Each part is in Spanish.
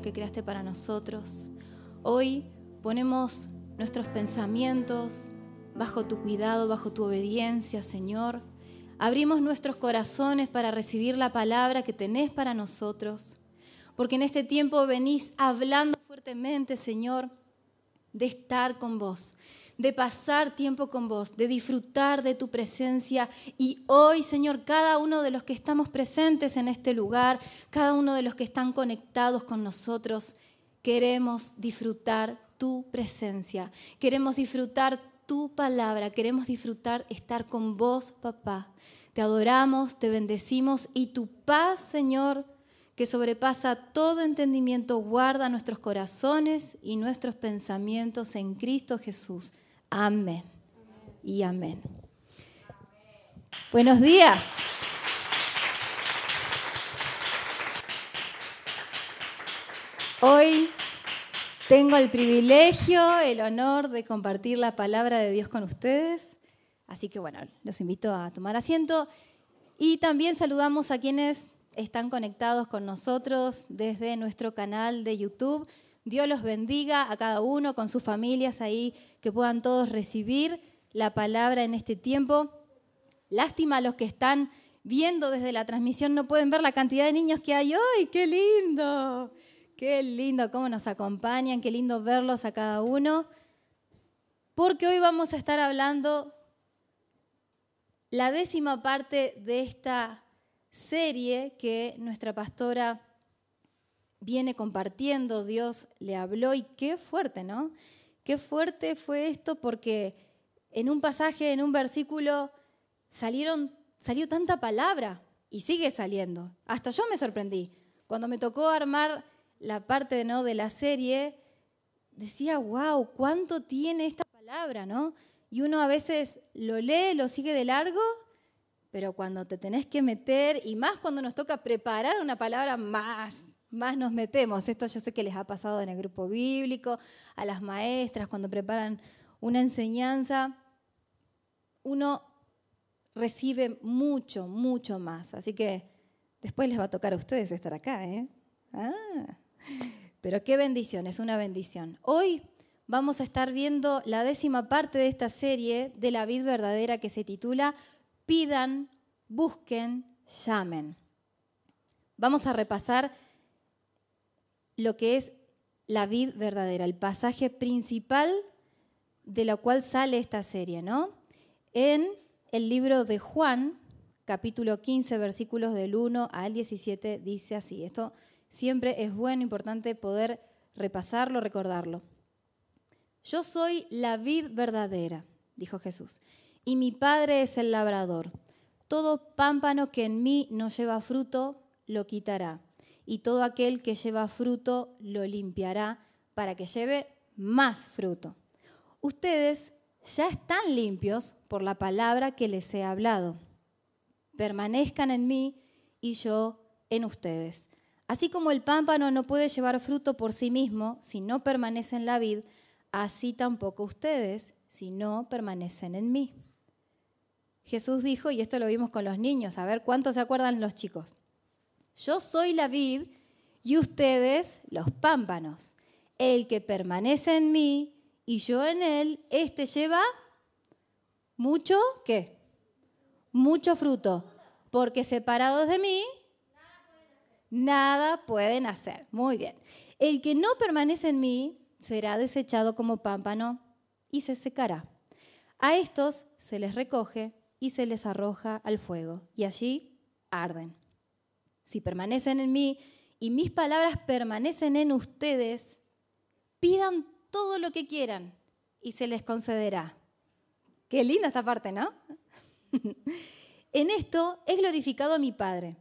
que creaste para nosotros. Hoy ponemos nuestros pensamientos bajo tu cuidado, bajo tu obediencia, Señor. Abrimos nuestros corazones para recibir la palabra que tenés para nosotros porque en este tiempo venís hablando fuertemente, Señor, de estar con vos, de pasar tiempo con vos, de disfrutar de tu presencia. Y hoy, Señor, cada uno de los que estamos presentes en este lugar, cada uno de los que están conectados con nosotros, queremos disfrutar tu presencia, queremos disfrutar tu palabra, queremos disfrutar estar con vos, papá. Te adoramos, te bendecimos y tu paz, Señor, que sobrepasa todo entendimiento, guarda nuestros corazones y nuestros pensamientos en Cristo Jesús. Amén. Y amén. Buenos días. Hoy tengo el privilegio, el honor de compartir la palabra de Dios con ustedes. Así que bueno, los invito a tomar asiento y también saludamos a quienes están conectados con nosotros desde nuestro canal de YouTube. Dios los bendiga a cada uno con sus familias ahí, que puedan todos recibir la palabra en este tiempo. Lástima a los que están viendo desde la transmisión, no pueden ver la cantidad de niños que hay hoy. ¡Qué lindo! Qué lindo cómo nos acompañan, qué lindo verlos a cada uno. Porque hoy vamos a estar hablando la décima parte de esta serie que nuestra pastora viene compartiendo, Dios le habló y qué fuerte, ¿no? Qué fuerte fue esto porque en un pasaje, en un versículo, salieron, salió tanta palabra y sigue saliendo. Hasta yo me sorprendí. Cuando me tocó armar la parte ¿no? de la serie, decía, wow, ¿cuánto tiene esta palabra? ¿no? Y uno a veces lo lee, lo sigue de largo pero cuando te tenés que meter, y más cuando nos toca preparar una palabra, más, más nos metemos. Esto yo sé que les ha pasado en el grupo bíblico, a las maestras, cuando preparan una enseñanza, uno recibe mucho, mucho más. Así que después les va a tocar a ustedes estar acá. ¿eh? Ah, pero qué bendición, es una bendición. Hoy vamos a estar viendo la décima parte de esta serie de la vid verdadera que se titula pidan, busquen, llamen. Vamos a repasar lo que es la vid verdadera, el pasaje principal de lo cual sale esta serie, ¿no? En el libro de Juan, capítulo 15, versículos del 1 al 17, dice así. Esto siempre es bueno, importante poder repasarlo, recordarlo. Yo soy la vid verdadera, dijo Jesús, y mi Padre es el labrador. Todo pámpano que en mí no lleva fruto, lo quitará, y todo aquel que lleva fruto, lo limpiará, para que lleve más fruto. Ustedes ya están limpios por la palabra que les he hablado. Permanezcan en mí y yo en ustedes. Así como el pámpano no puede llevar fruto por sí mismo si no permanece en la vid, así tampoco ustedes si no permanecen en mí. Jesús dijo, y esto lo vimos con los niños, a ver cuántos se acuerdan los chicos. Yo soy la vid y ustedes los pámpanos. El que permanece en mí y yo en él, este lleva mucho, ¿qué? Mucho fruto. Porque separados de mí, nada pueden hacer. Muy bien. El que no permanece en mí será desechado como pámpano y se secará. A estos se les recoge y se les arroja al fuego, y allí arden. Si permanecen en mí y mis palabras permanecen en ustedes, pidan todo lo que quieran y se les concederá. Qué linda esta parte, ¿no? en esto es glorificado mi Padre,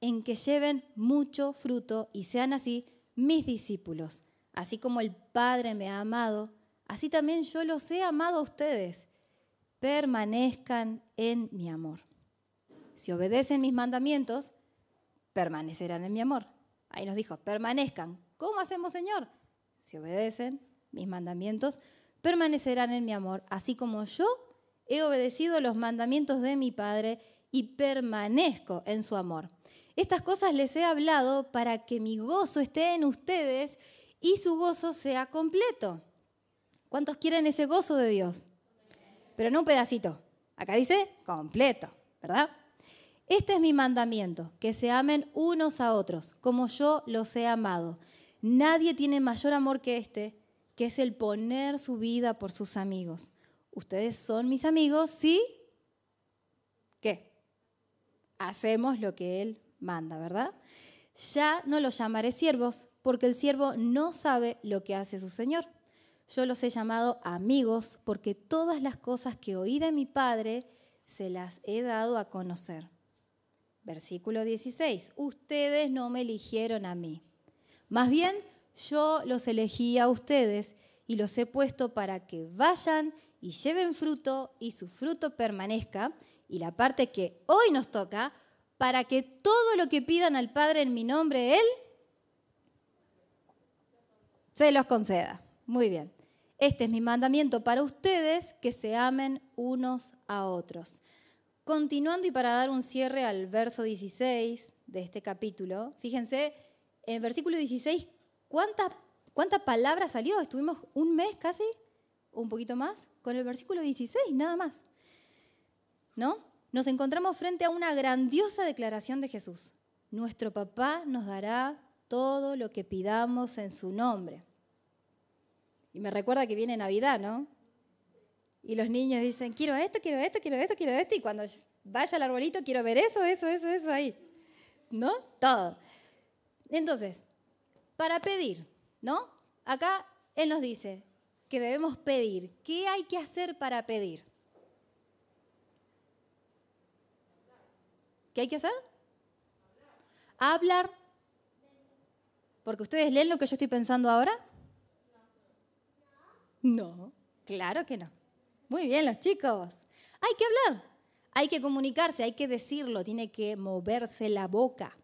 en que lleven mucho fruto y sean así mis discípulos. Así como el Padre me ha amado, así también yo los he amado a ustedes permanezcan en mi amor. Si obedecen mis mandamientos, permanecerán en mi amor. Ahí nos dijo, permanezcan. ¿Cómo hacemos, Señor? Si obedecen mis mandamientos, permanecerán en mi amor, así como yo he obedecido los mandamientos de mi Padre y permanezco en su amor. Estas cosas les he hablado para que mi gozo esté en ustedes y su gozo sea completo. ¿Cuántos quieren ese gozo de Dios? Pero no un pedacito. Acá dice completo, ¿verdad? Este es mi mandamiento, que se amen unos a otros, como yo los he amado. Nadie tiene mayor amor que este, que es el poner su vida por sus amigos. Ustedes son mis amigos, ¿sí? ¿Qué? Hacemos lo que Él manda, ¿verdad? Ya no los llamaré siervos, porque el siervo no sabe lo que hace su Señor. Yo los he llamado amigos, porque todas las cosas que oí de mi Padre se las he dado a conocer. Versículo 16. Ustedes no me eligieron a mí. Más bien, yo los elegí a ustedes y los he puesto para que vayan y lleven fruto y su fruto permanezca. Y la parte que hoy nos toca, para que todo lo que pidan al Padre en mi nombre, Él se los conceda. Muy bien. Este es mi mandamiento para ustedes, que se amen unos a otros. Continuando y para dar un cierre al verso 16 de este capítulo, fíjense, en el versículo 16, ¿cuántas cuánta palabras salió? Estuvimos un mes casi, un poquito más, con el versículo 16, nada más. ¿No? nos encontramos frente a una grandiosa declaración de Jesús. Nuestro papá nos dará todo lo que pidamos en su nombre. Y me recuerda que viene Navidad, ¿no? Y los niños dicen, quiero esto, quiero esto, quiero esto, quiero esto. Y cuando vaya al arbolito, quiero ver eso, eso, eso, eso ahí. ¿No? Todo. Entonces, para pedir, ¿no? Acá Él nos dice que debemos pedir. ¿Qué hay que hacer para pedir? ¿Qué hay que hacer? Hablar. Porque ustedes leen lo que yo estoy pensando ahora. No, claro que no. Muy bien, los chicos. Hay que hablar, hay que comunicarse, hay que decirlo, tiene que moverse la boca.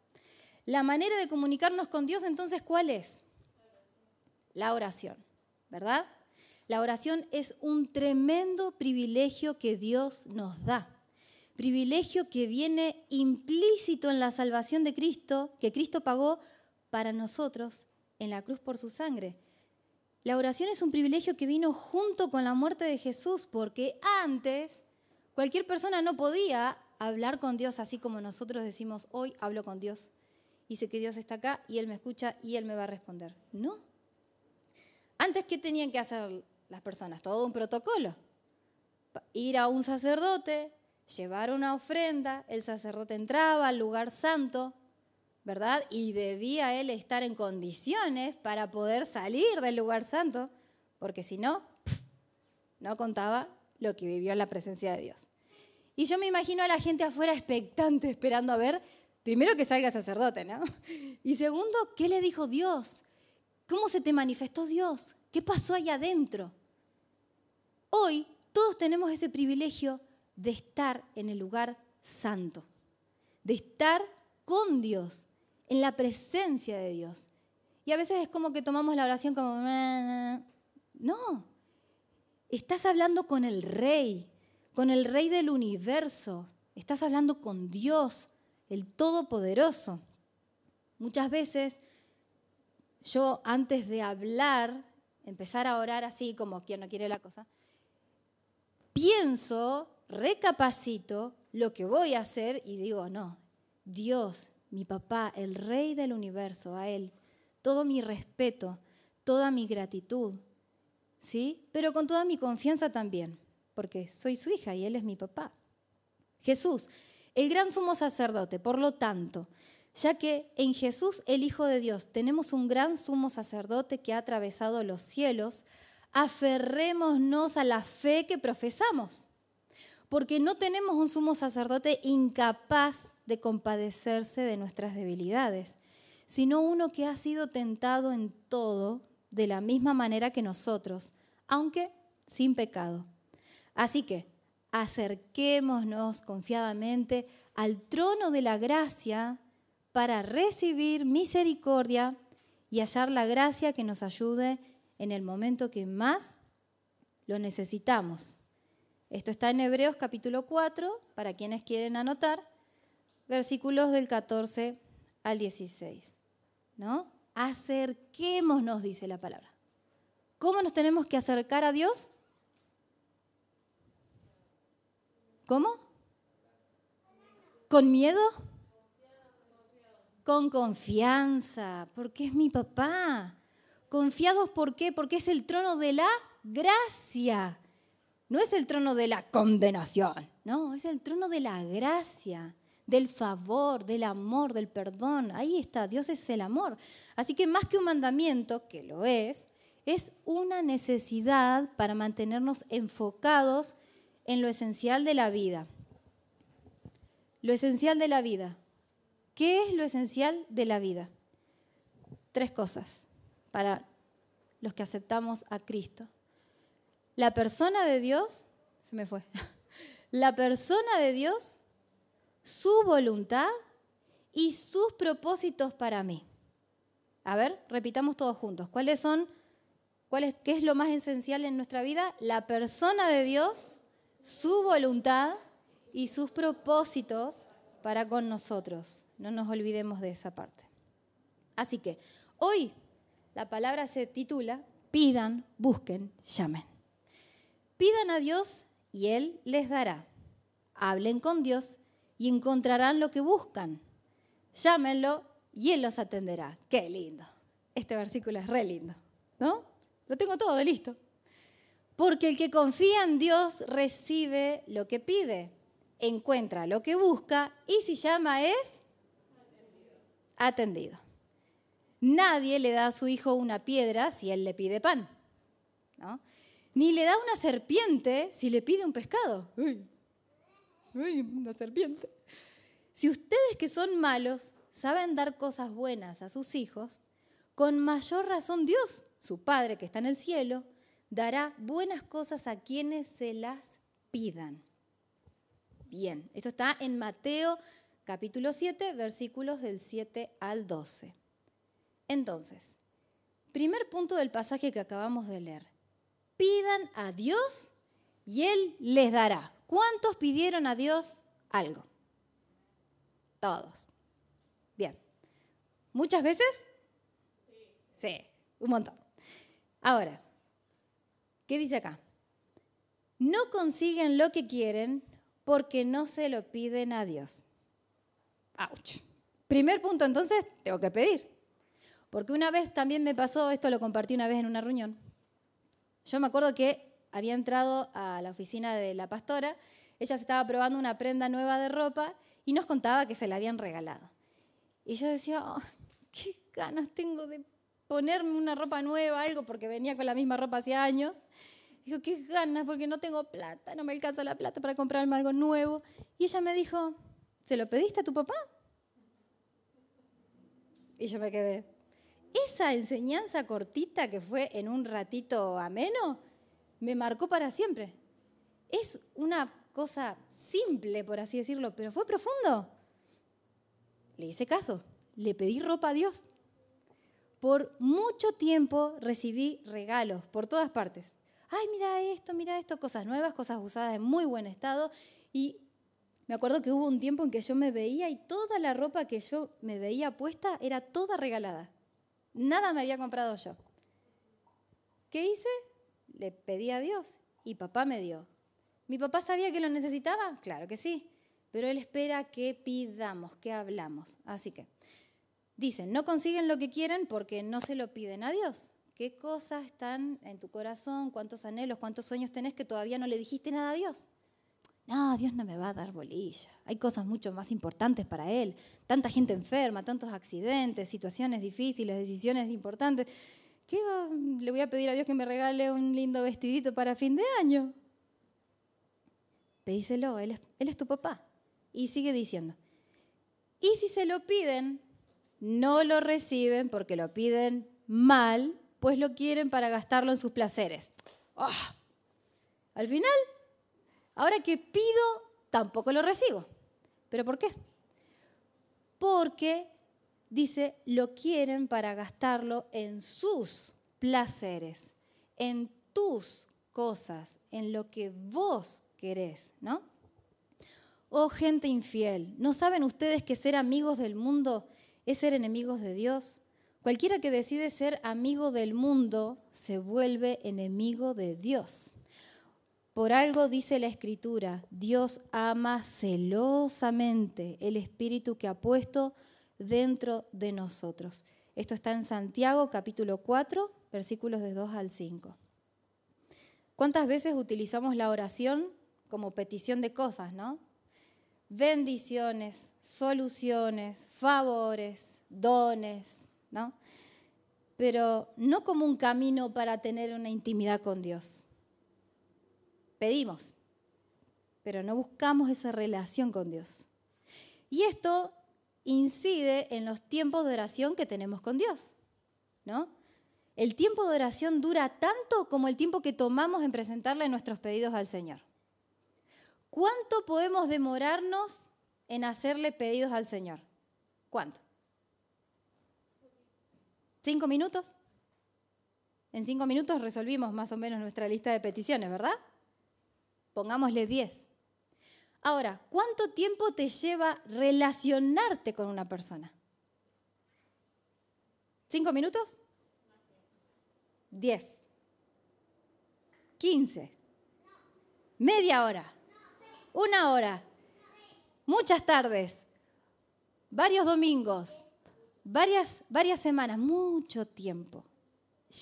La manera de comunicarnos con Dios entonces, ¿cuál es? La oración, ¿verdad? La oración es un tremendo privilegio que Dios nos da privilegio que viene implícito en la salvación de Cristo, que Cristo pagó para nosotros en la cruz por su sangre. La oración es un privilegio que vino junto con la muerte de Jesús, porque antes cualquier persona no podía hablar con Dios así como nosotros decimos, hoy hablo con Dios. Y sé que Dios está acá y Él me escucha y Él me va a responder. No. Antes, ¿qué tenían que hacer las personas? Todo un protocolo. Ir a un sacerdote, llevar una ofrenda, el sacerdote entraba al lugar santo, ¿verdad? Y debía él estar en condiciones para poder salir del lugar santo, porque si no, no contaba lo que vivió en la presencia de Dios. Y yo me imagino a la gente afuera expectante, esperando a ver, primero que salga sacerdote, ¿no? Y segundo, ¿qué le dijo Dios? ¿Cómo se te manifestó Dios? ¿Qué pasó ahí adentro? Hoy todos tenemos ese privilegio de estar en el lugar santo, de estar con Dios, en la presencia de Dios. Y a veces es como que tomamos la oración como, no, estás hablando con el rey, con el rey del universo, estás hablando con Dios, el Todopoderoso. Muchas veces yo antes de hablar, empezar a orar así como quien no quiere la cosa, pienso recapacito lo que voy a hacer y digo, no, Dios, mi papá, el rey del universo, a Él, todo mi respeto, toda mi gratitud, ¿sí? Pero con toda mi confianza también, porque soy su hija y Él es mi papá. Jesús, el gran sumo sacerdote, por lo tanto, ya que en Jesús, el Hijo de Dios, tenemos un gran sumo sacerdote que ha atravesado los cielos, aferrémonos a la fe que profesamos porque no tenemos un sumo sacerdote incapaz de compadecerse de nuestras debilidades, sino uno que ha sido tentado en todo de la misma manera que nosotros, aunque sin pecado. Así que acerquémonos confiadamente al trono de la gracia para recibir misericordia y hallar la gracia que nos ayude en el momento que más lo necesitamos. Esto está en Hebreos capítulo 4, para quienes quieren anotar, versículos del 14 al 16. ¿No? Acerquémonos, dice la palabra. ¿Cómo nos tenemos que acercar a Dios? ¿Cómo? ¿Con miedo? Con confianza, porque es mi papá. Confiados, ¿por qué? Porque es el trono de la gracia. No es el trono de la condenación, no, es el trono de la gracia, del favor, del amor, del perdón. Ahí está, Dios es el amor. Así que más que un mandamiento, que lo es, es una necesidad para mantenernos enfocados en lo esencial de la vida. Lo esencial de la vida. ¿Qué es lo esencial de la vida? Tres cosas para los que aceptamos a Cristo. La persona de Dios, se me fue, la persona de Dios, su voluntad y sus propósitos para mí. A ver, repitamos todos juntos. ¿Cuáles son, qué es lo más esencial en nuestra vida? La persona de Dios, su voluntad y sus propósitos para con nosotros. No nos olvidemos de esa parte. Así que hoy la palabra se titula Pidan, busquen, llamen. Pidan a Dios y Él les dará. Hablen con Dios y encontrarán lo que buscan. Llámenlo y Él los atenderá. Qué lindo. Este versículo es re lindo, ¿no? Lo tengo todo listo. Porque el que confía en Dios recibe lo que pide, encuentra lo que busca y si llama es atendido. Nadie le da a su hijo una piedra si él le pide pan. ¿no? Ni le da una serpiente si le pide un pescado. Uy, uy, una serpiente. Si ustedes que son malos saben dar cosas buenas a sus hijos, con mayor razón Dios, su Padre que está en el cielo, dará buenas cosas a quienes se las pidan. Bien, esto está en Mateo capítulo 7, versículos del 7 al 12. Entonces, primer punto del pasaje que acabamos de leer pidan a Dios y Él les dará. ¿Cuántos pidieron a Dios algo? Todos. Bien. ¿Muchas veces? Sí, un montón. Ahora, ¿qué dice acá? No consiguen lo que quieren porque no se lo piden a Dios. ¡Auch! Primer punto, entonces, tengo que pedir. Porque una vez también me pasó, esto lo compartí una vez en una reunión, yo me acuerdo que había entrado a la oficina de la pastora, ella se estaba probando una prenda nueva de ropa y nos contaba que se la habían regalado. Y yo decía, qué ganas tengo de ponerme una ropa nueva, algo, porque venía con la misma ropa hacía años. Digo, qué ganas, porque no tengo plata, no me alcanza la plata para comprarme algo nuevo. Y ella me dijo, ¿se lo pediste a tu papá? Y yo me quedé, esa enseñanza cortita que fue en un ratito ameno, me marcó para siempre. Es una cosa simple, por así decirlo, pero fue profundo. Le hice caso, le pedí ropa a Dios. Por mucho tiempo recibí regalos por todas partes. Ay, mira esto, mira esto, cosas nuevas, cosas usadas en muy buen estado. Y me acuerdo que hubo un tiempo en que yo me veía y toda la ropa que yo me veía puesta era toda regalada. Nada me había comprado yo. ¿Qué hice? Le pedí a Dios y papá me dio. ¿Mi papá sabía que lo necesitaba? Claro que sí, pero él espera que pidamos, que hablamos. Así que, dicen, no consiguen lo que quieren porque no se lo piden a Dios. ¿Qué cosas están en tu corazón? ¿Cuántos anhelos, cuántos sueños tenés que todavía no le dijiste nada a Dios? No, Dios no me va a dar bolilla. Hay cosas mucho más importantes para Él. Tanta gente enferma, tantos accidentes, situaciones difíciles, decisiones importantes. ¿Qué le voy a pedir a Dios que me regale un lindo vestidito para fin de año? Pedíselo, él es, tu papá. Y sigue diciendo, y si se lo piden, no lo reciben porque lo piden mal, pues lo quieren para gastarlo en sus placeres. ¡Ah! Al final Ahora que pido, tampoco lo recibo. ¿Pero por qué? Porque, dice, lo quieren para gastarlo en sus placeres, en tus cosas, en lo que vos querés, ¿no? Oh gente infiel, ¿no saben ustedes que ser amigos del mundo es ser enemigos de Dios? Cualquiera que decide ser amigo del mundo se vuelve enemigo de Dios. Por algo dice la escritura, Dios ama celosamente el espíritu que ha puesto dentro de nosotros. Esto está en Santiago capítulo 4, versículos de 2 al 5. ¿Cuántas veces utilizamos la oración como petición de cosas, no? Bendiciones, soluciones, favores, dones, ¿no? Pero no como un camino para tener una intimidad con Dios pedimos, pero no buscamos esa relación con Dios. Y esto incide en los tiempos de oración que tenemos con Dios, ¿no? El tiempo de oración dura tanto como el tiempo que tomamos en presentarle nuestros pedidos al Señor. ¿Cuánto podemos demorarnos en hacerle pedidos al Señor? ¿Cuánto? ¿Cinco minutos? En cinco minutos resolvimos más o menos nuestra lista de peticiones, ¿verdad? Pongámosle 10. Ahora, ¿cuánto tiempo te lleva relacionarte con una persona? ¿Cinco minutos? Diez. Quince. Media hora. Una hora. Muchas tardes. Varios domingos. Varias, varias semanas. Mucho tiempo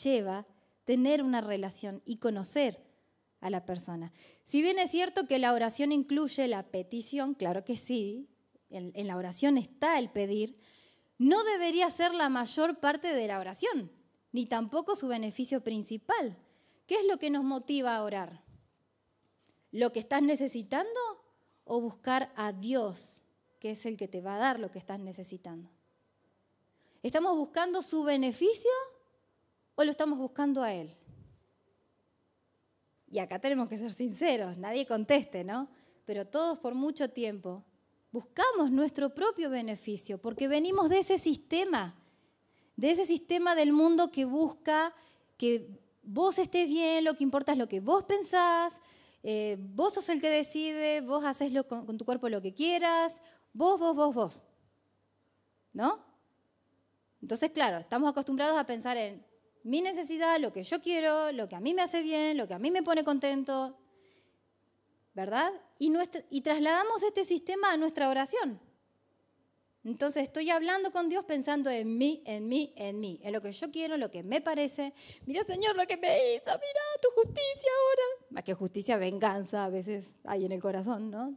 lleva tener una relación y conocer a la persona. Si bien es cierto que la oración incluye la petición, claro que sí, en, la oración está el pedir, no debería ser la mayor parte de la oración, ni tampoco su beneficio principal. ¿Qué es lo que nos motiva a orar? ¿Lo que estás necesitando o buscar a Dios, que es el que te va a dar lo que estás necesitando? ¿Estamos buscando su beneficio o lo estamos buscando a Él? Y acá tenemos que ser sinceros, nadie conteste, ¿no? Pero todos por mucho tiempo buscamos nuestro propio beneficio, porque venimos de ese sistema, de ese sistema del mundo que busca que vos estés bien, lo que importa es lo que vos pensás, eh, vos sos el que decide, vos haces con, con tu cuerpo lo que quieras, vos, vos, vos, vos. ¿No? Entonces, claro, estamos acostumbrados a pensar en mi necesidad, lo que yo quiero, lo que a mí me hace bien, lo que a mí me pone contento, ¿verdad? Y, trasladamos este sistema a nuestra oración. Entonces estoy hablando con Dios pensando en mí, en mí, en mí, en lo que yo quiero, lo que me parece. Mira, Señor, lo que me hizo, mira tu justicia ahora. Más que justicia, venganza a veces hay en el corazón, ¿no?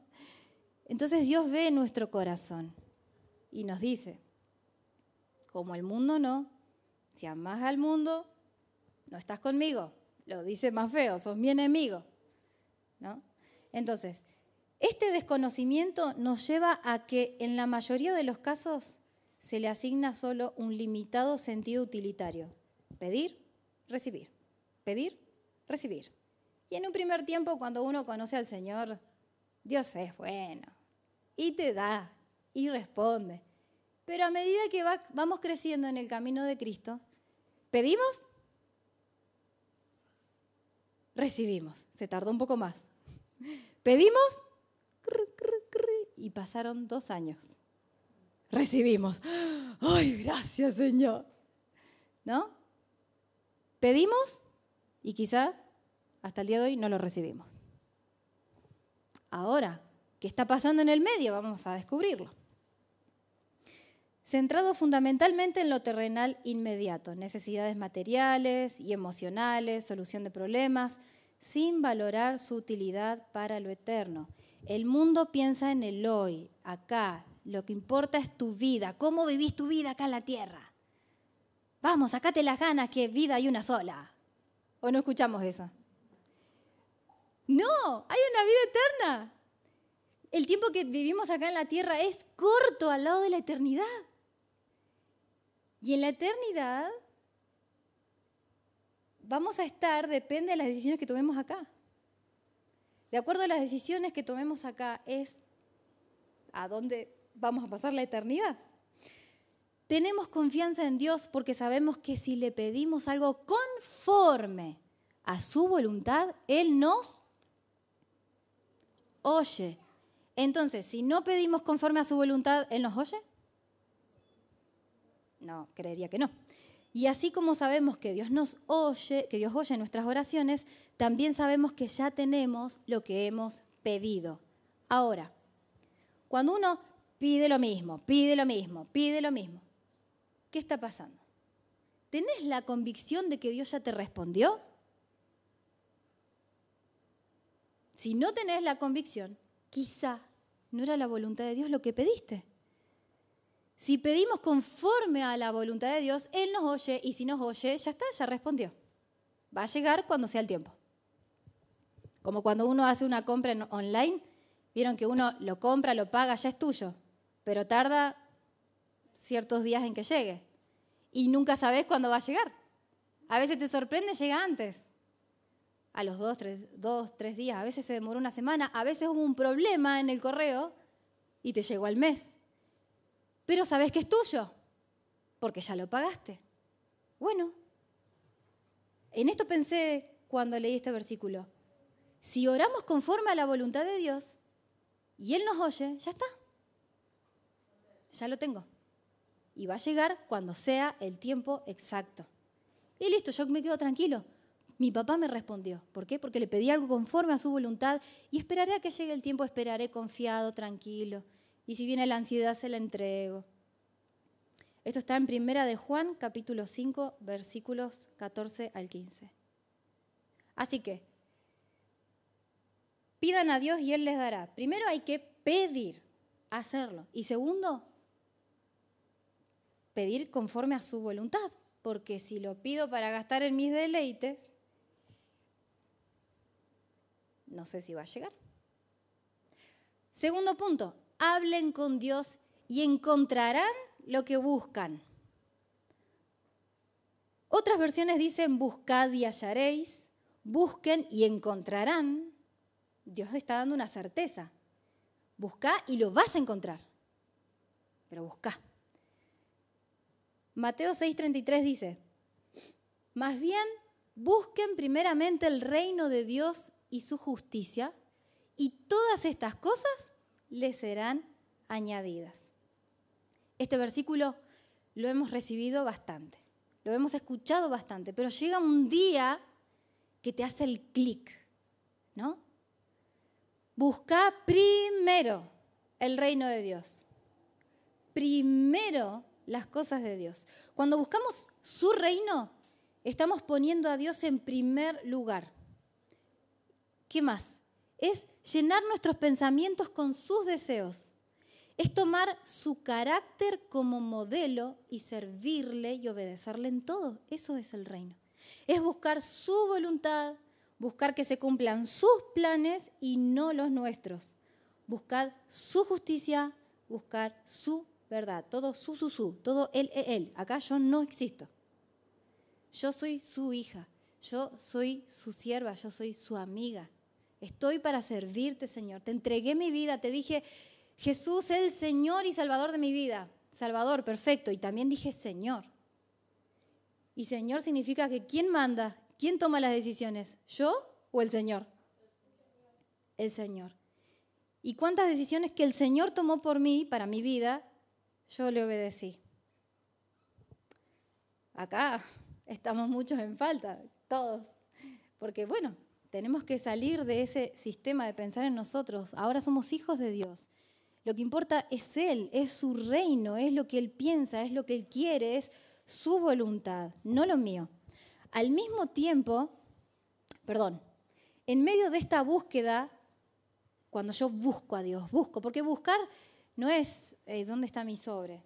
Entonces Dios ve nuestro corazón y nos dice, como el mundo no, si amas al mundo, no estás conmigo. Lo dice más feo, sos mi enemigo. ¿No? Entonces, este desconocimiento nos lleva a que en la mayoría de los casos se le asigna solo un limitado sentido utilitario. Pedir, recibir. Pedir, recibir. Y en un primer tiempo, cuando uno conoce al Señor, Dios es bueno y te da y responde. Pero a medida que vamos creciendo en el camino de Cristo, ¿Pedimos? Recibimos. Se tardó un poco más. ¿Pedimos? Y pasaron dos años. Recibimos. ¡Ay, gracias Señor! ¿No? Pedimos y quizá hasta el día de hoy no lo recibimos. Ahora, ¿qué está pasando en el medio? Vamos a descubrirlo centrado fundamentalmente en lo terrenal inmediato, necesidades materiales y emocionales, solución de problemas, sin valorar su utilidad para lo eterno. El mundo piensa en el hoy, acá. Lo que importa es tu vida, cómo vivís tu vida acá en la tierra. Vamos, sacate las ganas que vida hay una sola. ¿O no escuchamos eso? No, hay una vida eterna. El tiempo que vivimos acá en la tierra es corto al lado de la eternidad. Y en la eternidad vamos a estar, depende de las decisiones que tomemos acá. De acuerdo a las decisiones que tomemos acá es a dónde vamos a pasar la eternidad. tenemos confianza en Dios porque sabemos que si le pedimos algo conforme a su voluntad, Él nos oye. Entonces, si no pedimos conforme a su voluntad, ¿Él nos oye? No, creería que no. Y así como sabemos que Dios nos oye, que Dios oye nuestras oraciones, también sabemos que ya tenemos lo que hemos pedido. Ahora, cuando uno pide lo mismo, pide lo mismo, pide lo mismo, ¿qué está pasando? ¿Tenés la convicción de que Dios ya te respondió? Si no tenés la convicción, quizá no era la voluntad de Dios lo que pediste. Si pedimos conforme a la voluntad de Dios, Él nos oye y si nos oye, ya está, ya respondió. Va a llegar cuando sea el tiempo. Como cuando uno hace una compra online, vieron que uno lo compra, lo paga, ya es tuyo, pero tarda ciertos días en que llegue. Y nunca sabes cuándo va a llegar. A veces te sorprende, llega antes. A los dos tres, dos, tres días. A veces se demoró una semana. A veces hubo un problema en el correo y te llegó al mes. Pero sabes que es tuyo, porque ya lo pagaste. Bueno, en esto pensé cuando leí este versículo. Si oramos conforme a la voluntad de Dios y Él nos oye, ya está. Ya lo tengo y va a llegar cuando sea el tiempo exacto. Y listo, yo me quedo tranquilo. Mi papá me respondió. ¿Por qué? Porque le pedí algo conforme a su voluntad y esperaré a que llegue el tiempo, esperaré confiado, tranquilo. Y si viene la ansiedad, se la entrego. Esto está en Primera de Juan, capítulo 5, versículos 14 al 15. Así que, pidan a Dios y Él les dará. Primero hay que pedir, hacerlo. Y segundo, pedir conforme a su voluntad, porque si lo pido para gastar en mis deleites, no sé si va a llegar. Segundo punto, hablen con Dios y encontrarán lo que buscan. Otras versiones dicen buscad y hallaréis, busquen y encontrarán. Dios está dando una certeza. Busca y lo vas a encontrar. Pero busca. Mateo 6:33 dice, más bien busquen primeramente el reino de Dios y su justicia, y todas estas cosas les serán añadidas. Este versículo lo hemos recibido bastante, lo hemos escuchado bastante, pero llega un día que te hace el clic, ¿no? Busca primero el reino de Dios. Primero las cosas de Dios. Cuando buscamos su reino, estamos poniendo a Dios en primer lugar. ¿Qué más? Es llenar nuestros pensamientos con sus deseos. Es tomar su carácter como modelo y servirle y obedecerle en todo. Eso es el reino. Es buscar su voluntad, buscar que se cumplan sus planes y no los nuestros. Buscar su justicia, buscar su verdad, todo su, su, su, todo él, él, él. Acá yo no existo. Yo soy su hija, yo soy su sierva, yo soy su amiga. Estoy para servirte, Señor. Te entregué mi vida, te dije, Jesús es el Señor y Salvador de mi vida. Salvador, perfecto. Y también dije Señor. Y Señor significa que ¿quién manda? ¿Quién toma las decisiones? ¿Yo o el Señor? El Señor. ¿Y cuántas decisiones que el Señor tomó por mí, para mi vida, yo le obedecí. Acá estamos muchos en falta, todos, porque bueno, tenemos que salir de ese sistema de pensar en nosotros. Ahora somos hijos de Dios. Lo que importa es Él, es su reino, es lo que Él piensa, es lo que Él quiere, es su voluntad, no lo mío. Al mismo tiempo, perdón, en medio de esta búsqueda, cuando yo busco a Dios, busco, porque buscar no es, eh, ¿dónde está mi sobre?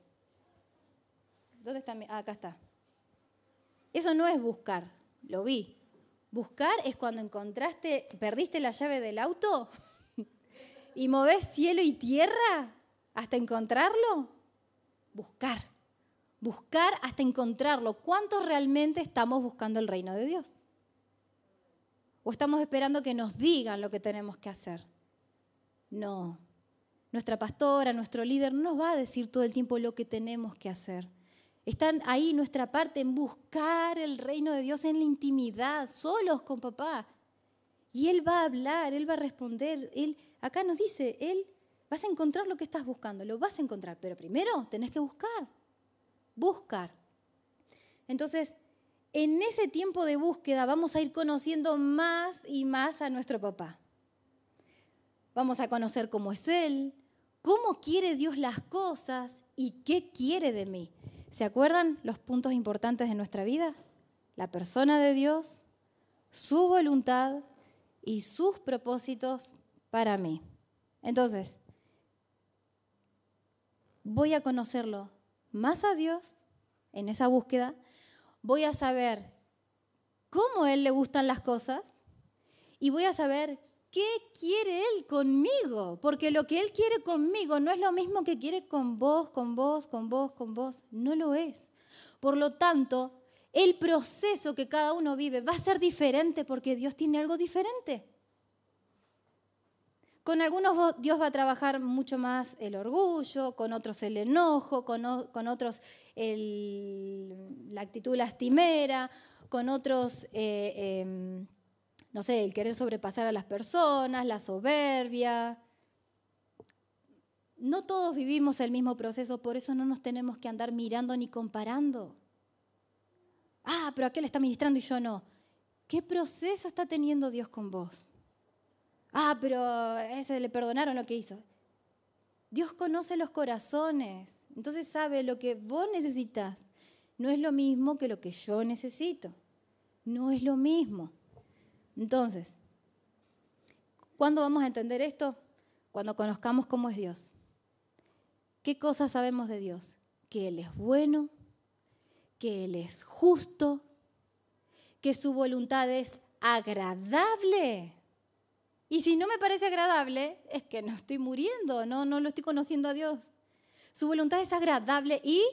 ¿Dónde está mi? Ah, acá está. Eso no es buscar, lo vi. Buscar es cuando encontraste, perdiste la llave del auto y movés cielo y tierra hasta encontrarlo. Buscar. Buscar hasta encontrarlo. ¿Cuántos realmente estamos buscando el reino de Dios? ¿O estamos esperando que nos digan lo que tenemos que hacer? No, nuestra pastora, nuestro líder, no nos va a decir todo el tiempo lo que tenemos que hacer. Están ahí nuestra parte en buscar el reino de Dios en la intimidad, solos con papá. Y Él va a hablar, Él va a responder. Él, acá nos dice, Él vas a encontrar lo que estás buscando, lo vas a encontrar, pero primero tenés que buscar, buscar. Entonces, en ese tiempo de búsqueda vamos a ir conociendo más y más a nuestro papá. Vamos a conocer cómo es Él, cómo quiere Dios las cosas y qué quiere de mí. ¿Se acuerdan los puntos importantes de nuestra vida? La persona de Dios, su voluntad y sus propósitos para mí. Entonces, voy a conocerlo más a Dios en esa búsqueda, voy a saber cómo a Él le gustan las cosas y voy a saber qué quiere Él conmigo, porque lo que Él quiere conmigo no es lo mismo que quiere con vos, con vos, con vos, con vos, no lo es. Por lo tanto, el proceso que cada uno vive va a ser diferente porque Dios tiene algo diferente. Con algunos Dios va a trabajar mucho más el orgullo, con otros el enojo, con, otros la actitud lastimera, con otros, eh, em, no sé, el querer sobrepasar a las personas, la soberbia. No todos vivimos el mismo proceso, por eso no nos tenemos que andar mirando ni comparando. Ah, pero aquel está ministrando y yo no. ¿Qué proceso está teniendo Dios con vos? Ah, pero ese le perdonaron lo que hizo. Dios conoce los corazones, entonces sabe lo que vos necesitas. No es lo mismo que lo que yo necesito. No es lo mismo. Entonces, ¿cuándo vamos a entender esto? Cuando conozcamos cómo es Dios. ¿Qué cosas sabemos de Dios? Que Él es bueno, que Él es justo, que su voluntad es agradable. Y si no me parece agradable, es que no estoy muriendo, no, no lo estoy conociendo a Dios. Su voluntad es agradable y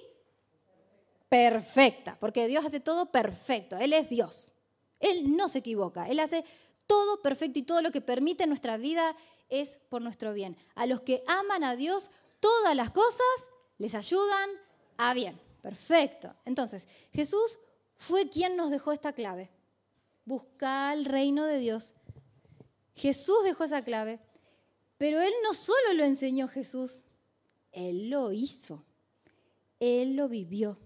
perfecta, porque Dios hace todo perfecto. Él es Dios. Él no se equivoca. Él hace todo perfecto y todo lo que permite nuestra vida es por nuestro bien. A los que aman a Dios, todas las cosas les ayudan a bien. Perfecto. Entonces, Jesús fue quien nos dejó esta clave. Buscar el reino de Dios Jesús dejó esa clave, pero Él no solo lo enseñó Jesús, Él lo hizo, Él lo vivió.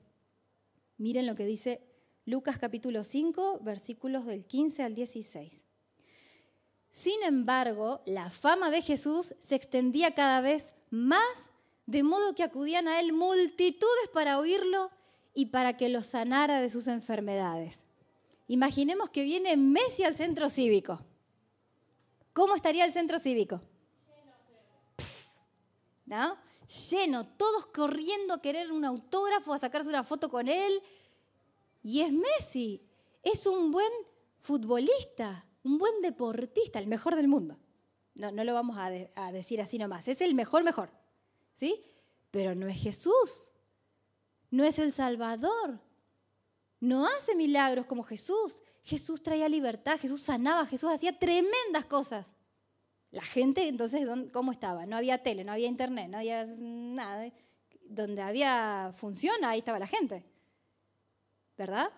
Miren lo que dice Lucas capítulo 5, versículos del 15 al 16. Sin embargo, la fama de Jesús se extendía cada vez más, de modo que acudían a Él multitudes para oírlo y para que lo sanara de sus enfermedades. Imaginemos que viene Messi al centro cívico. ¿Cómo estaría el centro cívico? ¿No? Lleno, todos corriendo a querer un autógrafo, a sacarse una foto con él. Y es Messi, es un buen futbolista, un buen deportista, el mejor del mundo. No, no lo vamos a, decir así nomás, es el mejor, mejor. ¿Sí? Pero no es Jesús, no es el Salvador, no hace milagros como Jesús. Jesús traía libertad, Jesús sanaba, Jesús hacía tremendas cosas. La gente, entonces, ¿cómo estaba? No había tele, no había internet, no había nada. Donde había función, ahí estaba la gente. ¿Verdad?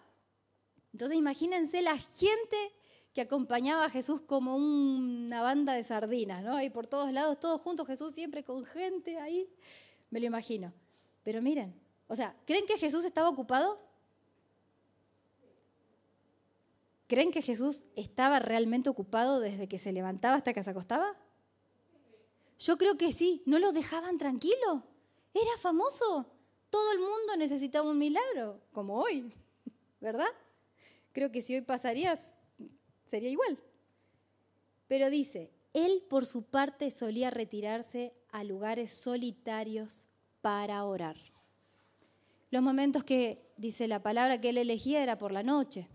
Entonces, imagínense la gente que acompañaba a Jesús como una banda de sardinas, ¿no? Y por todos lados, todos juntos, Jesús siempre con gente ahí. Me lo imagino. Pero miren, o sea, ¿creen que Jesús estaba ocupado? ¿Creen que Jesús estaba realmente ocupado desde que se levantaba hasta que se acostaba? Yo creo que sí, no lo dejaban tranquilo. Era famoso. Todo el mundo necesitaba un milagro, como hoy, ¿verdad? Creo que si hoy pasarías, sería igual. Pero dice, él por su parte solía retirarse a lugares solitarios para orar. Los momentos que dice la palabra que él elegía era por la noche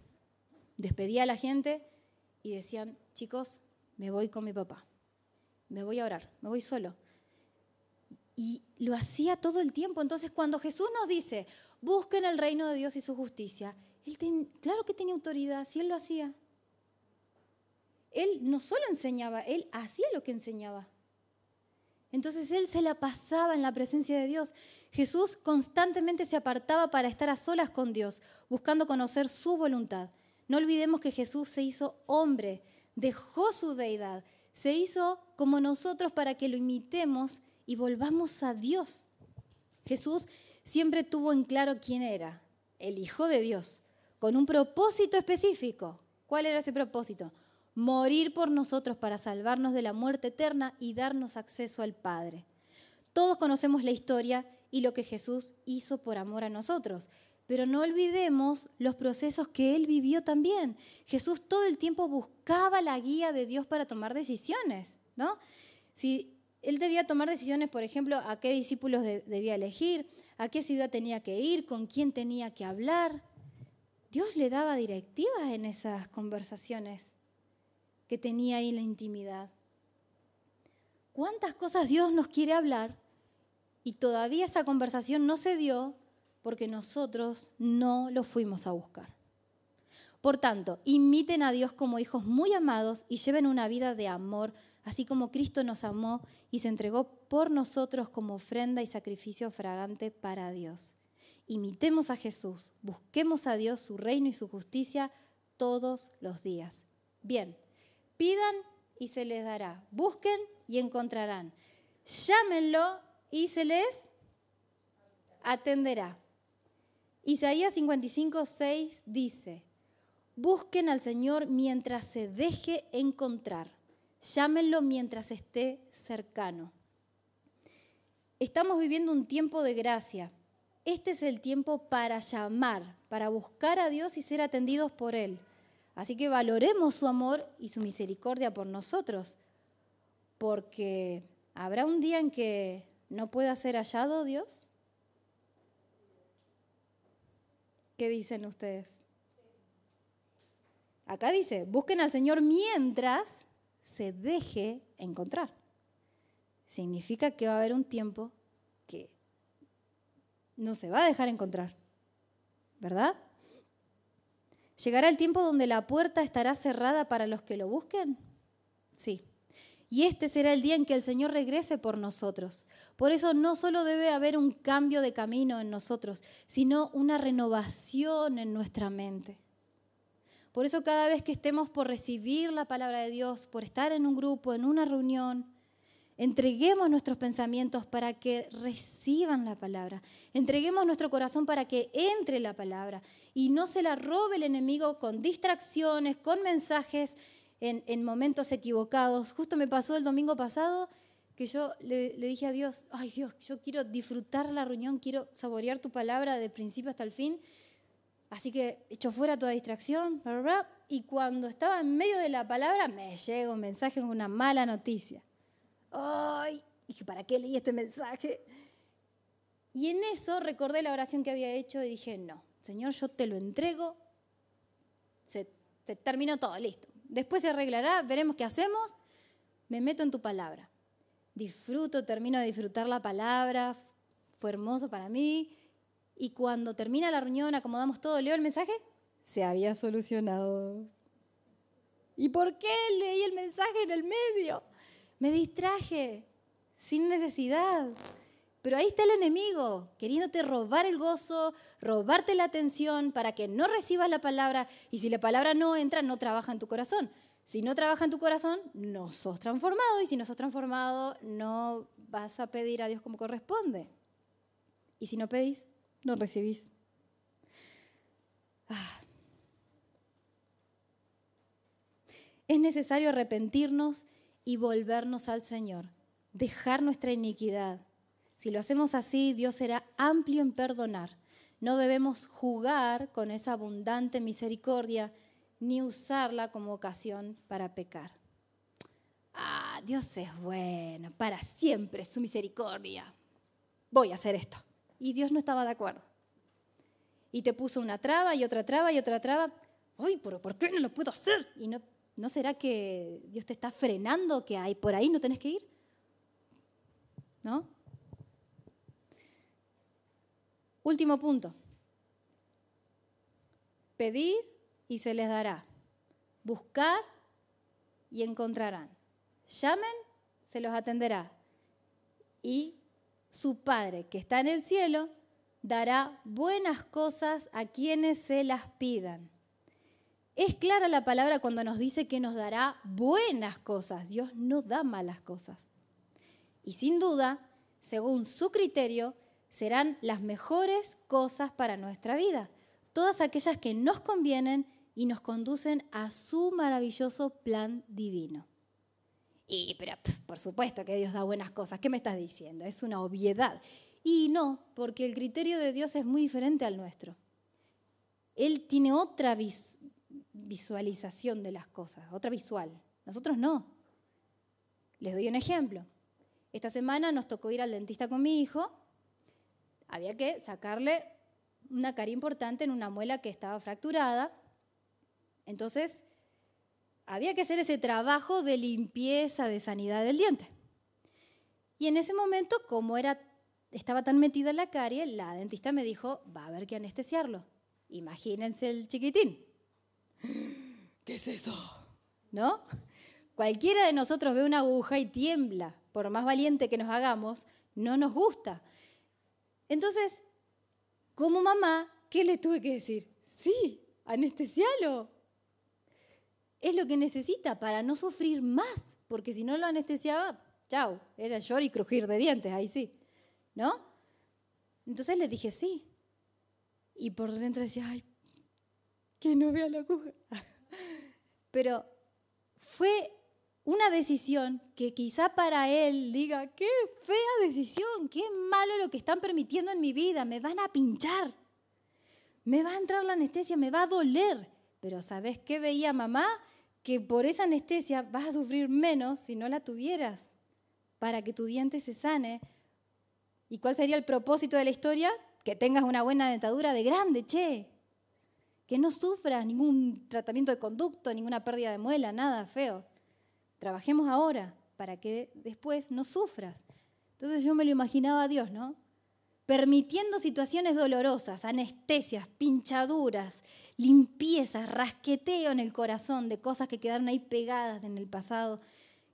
despedía a la gente y decían, chicos, me voy con mi papá, me voy a orar, me voy solo. Y lo hacía todo el tiempo. Entonces, cuando Jesús nos dice, busquen el reino de Dios y su justicia, él claro que tenía autoridad, si él lo hacía. Él no solo enseñaba, él hacía lo que enseñaba. Entonces él se la pasaba en la presencia de Dios. Jesús constantemente se apartaba para estar a solas con Dios, buscando conocer su voluntad. No olvidemos que Jesús se hizo hombre, dejó su deidad, se hizo como nosotros para que lo imitemos y volvamos a Dios. Jesús siempre tuvo en claro quién era, el Hijo de Dios, con un propósito específico. ¿Cuál era ese propósito? Morir por nosotros para salvarnos de la muerte eterna y darnos acceso al Padre. Todos conocemos la historia y lo que Jesús hizo por amor a nosotros. Pero no olvidemos los procesos que él vivió también. Jesús todo el tiempo buscaba la guía de Dios para tomar decisiones, ¿no? Si él debía tomar decisiones, por ejemplo, a qué discípulos debía elegir, a qué ciudad tenía que ir, con quién tenía que hablar. Dios le daba directivas en esas conversaciones que tenía ahí la intimidad. ¿Cuántas cosas Dios nos quiere hablar y todavía esa conversación no se dio porque nosotros no lo fuimos a buscar. Por tanto, imiten a Dios como hijos muy amados y lleven una vida de amor, así como Cristo nos amó y se entregó por nosotros como ofrenda y sacrificio fragante para Dios. Imitemos a Jesús, busquemos a Dios, su reino y su justicia todos los días. Bien, pidan y se les dará, busquen y encontrarán, llámenlo y se les atenderá. Isaías 55, 6 dice, busquen al Señor mientras se deje encontrar, llámenlo mientras esté cercano. Estamos viviendo un tiempo de gracia. Este es el tiempo para llamar, para buscar a Dios y ser atendidos por Él. Así que valoremos su amor y su misericordia por nosotros, porque habrá un día en que no pueda ser hallado Dios. ¿Qué dicen ustedes? Acá dice, busquen al Señor mientras se deje encontrar. Significa que va a haber un tiempo no se va a dejar encontrar, ¿verdad? ¿Llegará el tiempo donde la puerta estará cerrada para los que lo busquen? Sí. Y este será el día en que el Señor regrese por nosotros. Por eso no solo debe haber un cambio de camino en nosotros, sino una renovación en nuestra mente. Por eso cada vez que estemos por recibir la palabra de Dios, por estar en un grupo, en una reunión, entreguemos nuestros pensamientos para que reciban la palabra. Entreguemos nuestro corazón para que entre la palabra y no se la robe el enemigo con distracciones, con mensajes en, momentos equivocados. Justo me pasó el domingo pasado que yo le, dije a Dios, ay Dios, yo quiero disfrutar la reunión, quiero saborear tu palabra de principio hasta el fin. Así que echo fuera toda distracción, y cuando estaba en medio de la palabra me llega un mensaje con una mala noticia. Ay, dije, ¿para qué leí este mensaje? Y en eso recordé la oración que había hecho y dije, no, Señor, yo te lo entrego, se, terminó todo, listo. Después se arreglará, veremos qué hacemos. Me meto en tu palabra. Disfruto, termino de disfrutar la palabra. Fue hermoso para mí. Y cuando termina la reunión, acomodamos todo, leo el mensaje, se había solucionado. ¿Y por qué leí el mensaje en el medio? Me distraje, sin necesidad. Pero ahí está el enemigo, queriéndote robar el gozo, robarte la atención para que no recibas la palabra. Y si la palabra no entra, no trabaja en tu corazón. Si no trabaja en tu corazón, no sos transformado. Y si no sos transformado, no vas a pedir a Dios como corresponde. Y si no pedís, no recibís. Ah. Es necesario arrepentirnos y volvernos al Señor, dejar nuestra iniquidad si lo hacemos así, Dios será amplio en perdonar. No debemos jugar con esa abundante misericordia ni usarla como ocasión para pecar. Ah, Dios es bueno, para siempre su misericordia. Voy a hacer esto. Y Dios no estaba de acuerdo. Y te puso una traba y otra traba y otra traba. Uy, pero ¿por qué no lo puedo hacer? ¿Y no, no será que Dios te está frenando que hay por ahí no tenés que ir? ¿No? Último punto. Pedir y se les dará. Buscar y encontrarán. Llamen, se los atenderá. y su Padre que está en el cielo dará buenas cosas a quienes se las pidan. Es clara la palabra cuando nos dice que nos dará buenas cosas. Dios no da malas cosas. Y sin duda, según su criterio, serán las mejores cosas para nuestra vida. Todas aquellas que nos convienen y nos conducen a su maravilloso plan divino. Y, pero, por supuesto que Dios da buenas cosas. ¿Qué me estás diciendo? Es una obviedad. Y no, porque el criterio de Dios es muy diferente al nuestro. Él tiene otra visualización de las cosas, otra visual. Nosotros no. Les doy un ejemplo. Esta semana nos tocó ir al dentista con mi hijo. Había que sacarle una cara importante en una muela que estaba fracturada. Entonces, había que hacer ese trabajo de limpieza, de sanidad del diente. Y en ese momento, como era, estaba tan metida en la carie, la dentista me dijo, va a haber que anestesiarlo. Imagínense el chiquitín. ¿Qué es eso? ¿No? Cualquiera de nosotros ve una aguja y tiembla, por más valiente que nos hagamos, no nos gusta. Entonces, como mamá, ¿qué le tuve que decir? Sí, anestesialo. Es lo que necesita para no sufrir más, porque si no lo anestesiaba, chao, era llorar y crujir de dientes, ahí sí, ¿no? Entonces le dije sí. Y por dentro decía, ay, que no vea la aguja. Pero fue una decisión que quizá para él diga, qué fea decisión, qué malo lo que están permitiendo en mi vida, me van a pinchar, me va a entrar la anestesia, me va a doler. Pero ¿sabes qué veía mamá? Que por esa anestesia vas a sufrir menos si no la tuvieras, para que tu diente se sane. ¿Y cuál sería el propósito de la historia? Que tengas una buena dentadura de grande, che. Que no sufras ningún tratamiento de conducto, ninguna pérdida de muela, nada feo. Trabajemos ahora para que después no sufras. Entonces yo me lo imaginaba a Dios, ¿no? Permitiendo situaciones dolorosas, anestesias, pinchaduras, limpiezas, rasqueteo en el corazón de cosas que quedaron ahí pegadas en el pasado,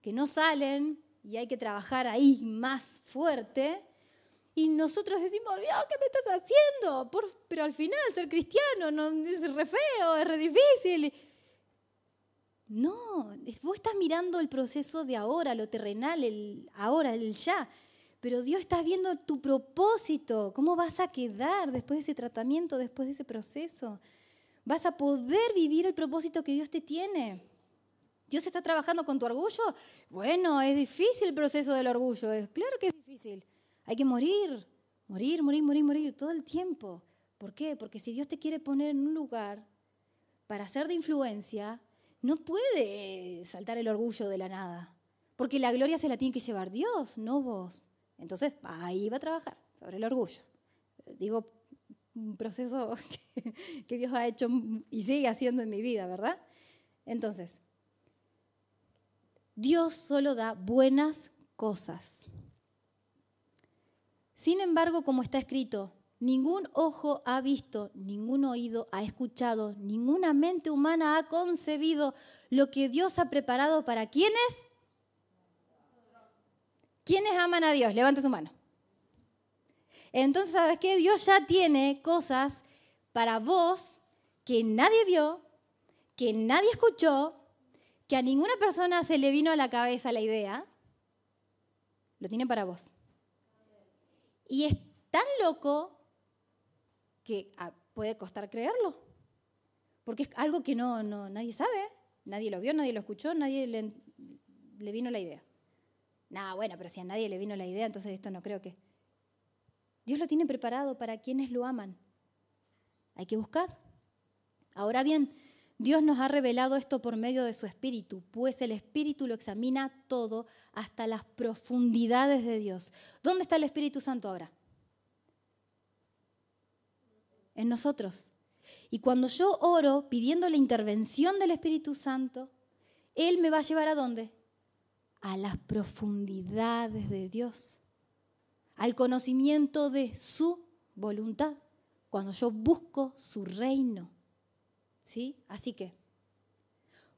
que no salen y hay que trabajar ahí más fuerte. Y nosotros decimos, Dios, ¿qué me estás haciendo? pero al final ser cristiano no, es re feo, es re difícil. No, vos estás mirando el proceso de ahora, lo terrenal, el ahora, el ya. Pero Dios está viendo tu propósito, cómo vas a quedar después de ese tratamiento, después de ese proceso. Vas a poder vivir el propósito que Dios te tiene. Dios está trabajando con tu orgullo. Bueno, es difícil el proceso del orgullo. Claro que es difícil. Hay que morir, morir, morir, morir, morir todo el tiempo. ¿Por qué? Porque si Dios te quiere poner en un lugar para ser de influencia, no puede saltar el orgullo de la nada, porque la gloria se la tiene que llevar Dios, no vos. Entonces, ahí va a trabajar sobre el orgullo. Digo, un proceso que, Dios ha hecho y sigue haciendo en mi vida, ¿verdad? Entonces, Dios solo da buenas cosas. Sin embargo, como está escrito, Ningún ojo ha visto, ningún oído ha escuchado, ninguna mente humana ha concebido lo que Dios ha preparado para quienes. ¿Quiénes aman a Dios? Levante su mano. Entonces, ¿sabes qué? Dios ya tiene cosas para vos que nadie vio, que nadie escuchó, que a ninguna persona se le vino a la cabeza la idea. Lo tiene para vos. Y es tan loco que ah, puede costar creerlo, porque es algo que no, no, nadie sabe, nadie lo vio, nadie lo escuchó, nadie le, le vino la idea. Nada, bueno, pero si a nadie le vino la idea, entonces esto no creo que... Dios lo tiene preparado para quienes lo aman. Hay que buscar. Ahora bien, Dios nos ha revelado esto por medio de su Espíritu, pues el Espíritu lo examina todo hasta las profundidades de Dios. ¿Dónde está el Espíritu Santo ahora? en nosotros. Y cuando yo oro pidiendo la intervención del Espíritu Santo, Él me va a llevar a dónde? A las profundidades de Dios, al conocimiento de su voluntad, cuando yo busco su reino. ¿Sí? Así que,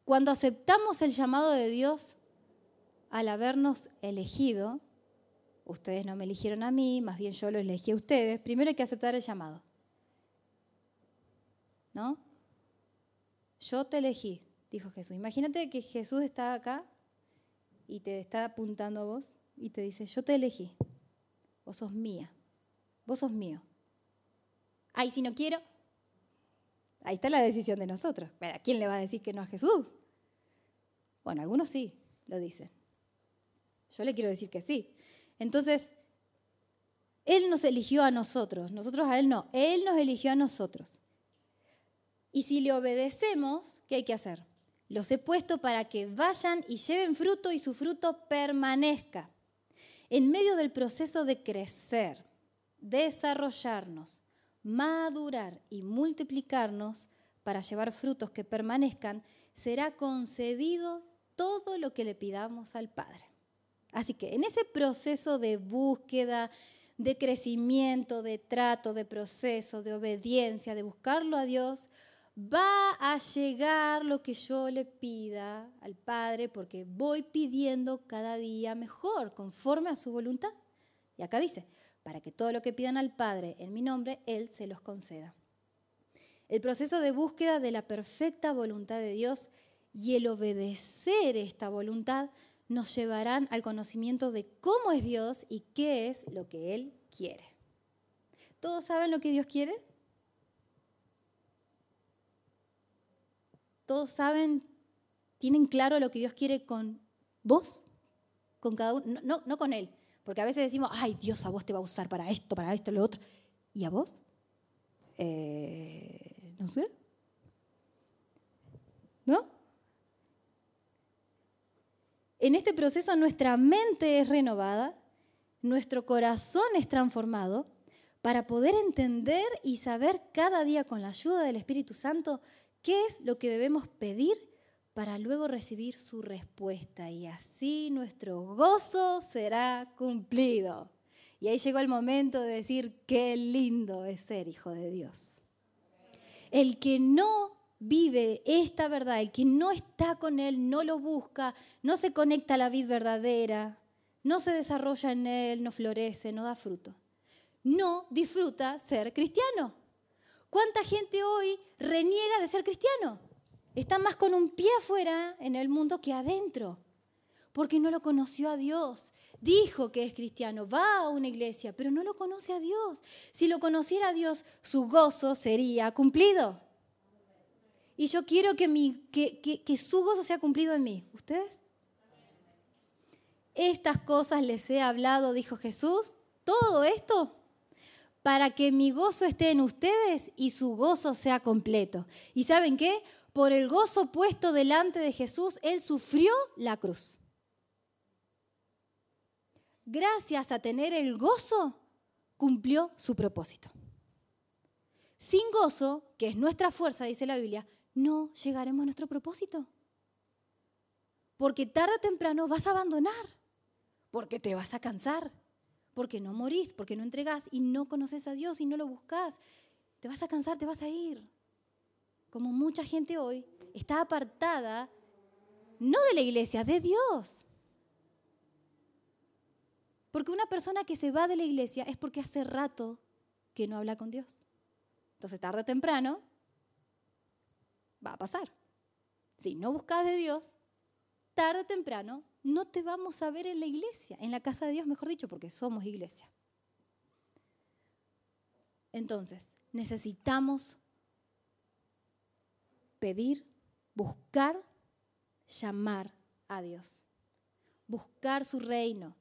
cuando aceptamos el llamado de Dios al habernos elegido, ustedes no me eligieron a mí, más bien yo lo elegí a ustedes, primero hay que aceptar el llamado. ¿No? Yo te elegí, dijo Jesús. Imagínate que Jesús está acá y te está apuntando a vos y te dice, yo te elegí, vos sos mía, vos sos mío. Ay, si no quiero, ahí está la decisión de nosotros. ¿A quién le va a decir que no a Jesús? Bueno, algunos sí lo dicen. Yo le quiero decir que sí. Entonces, Él nos eligió a nosotros, nosotros a Él no, Él nos eligió a nosotros. Y si le obedecemos, ¿qué hay que hacer? Los he puesto para que vayan y lleven fruto y su fruto permanezca. En medio del proceso de crecer, desarrollarnos, madurar y multiplicarnos para llevar frutos que permanezcan, será concedido todo lo que le pidamos al Padre. Así que en ese proceso de búsqueda, de crecimiento, de trato, de proceso, de obediencia, de buscarlo a Dios, va a llegar lo que yo le pida al Padre porque voy pidiendo cada día mejor, conforme a su voluntad. Y acá dice, para que todo lo que pidan al Padre en mi nombre, Él se los conceda. El proceso de búsqueda de la perfecta voluntad de Dios y el obedecer esta voluntad nos llevarán al conocimiento de cómo es Dios y qué es lo que Él quiere. ¿Todos saben lo que Dios quiere? ¿Todos saben, tienen claro lo que Dios quiere con vos? Con cada uno, no, no con Él. Porque a veces decimos, ay, Dios a vos te va a usar para esto, para esto, lo otro. ¿Y a vos? Eh, no sé. ¿No? En este proceso nuestra mente es renovada, nuestro corazón es transformado para poder entender y saber cada día con la ayuda del Espíritu Santo qué es lo que debemos pedir para luego recibir su respuesta y así nuestro gozo será cumplido. Y ahí llegó el momento de decir qué lindo es ser hijo de Dios. El que no vive esta verdad, el que no está con Él, no lo busca, no se conecta a la vida verdadera, no se desarrolla en Él, no florece, no da fruto, no disfruta ser cristiano. ¿Cuánta gente hoy reniega de ser cristiano? Está más con un pie afuera en el mundo que adentro, porque no lo conoció a Dios. Dijo que es cristiano, va a una iglesia, pero no lo conoce a Dios. Si lo conociera a Dios, su gozo sería cumplido. Y yo quiero que, mi, que, que, su gozo sea cumplido en mí. ¿Ustedes? Estas cosas les he hablado, dijo Jesús, todo esto para que mi gozo esté en ustedes y su gozo sea completo. ¿Y saben qué? Por el gozo puesto delante de Jesús, Él sufrió la cruz. Gracias a tener el gozo, cumplió su propósito. Sin gozo, que es nuestra fuerza, dice la Biblia, no llegaremos a nuestro propósito. Porque tarde o temprano vas a abandonar, porque te vas a cansar, porque no morís, porque no entregás y no conoces a Dios y no lo buscas. Te vas a cansar, te vas a ir. Como mucha gente hoy está apartada, no de la iglesia, de Dios. Porque una persona que se va de la iglesia es porque hace rato que no habla con Dios. Entonces, tarde o temprano, va a pasar. Si no buscas de Dios, tarde o temprano no te vamos a ver en la iglesia, en la casa de Dios, mejor dicho, porque somos iglesia. Entonces, necesitamos pedir, buscar, llamar a Dios. Buscar su reino,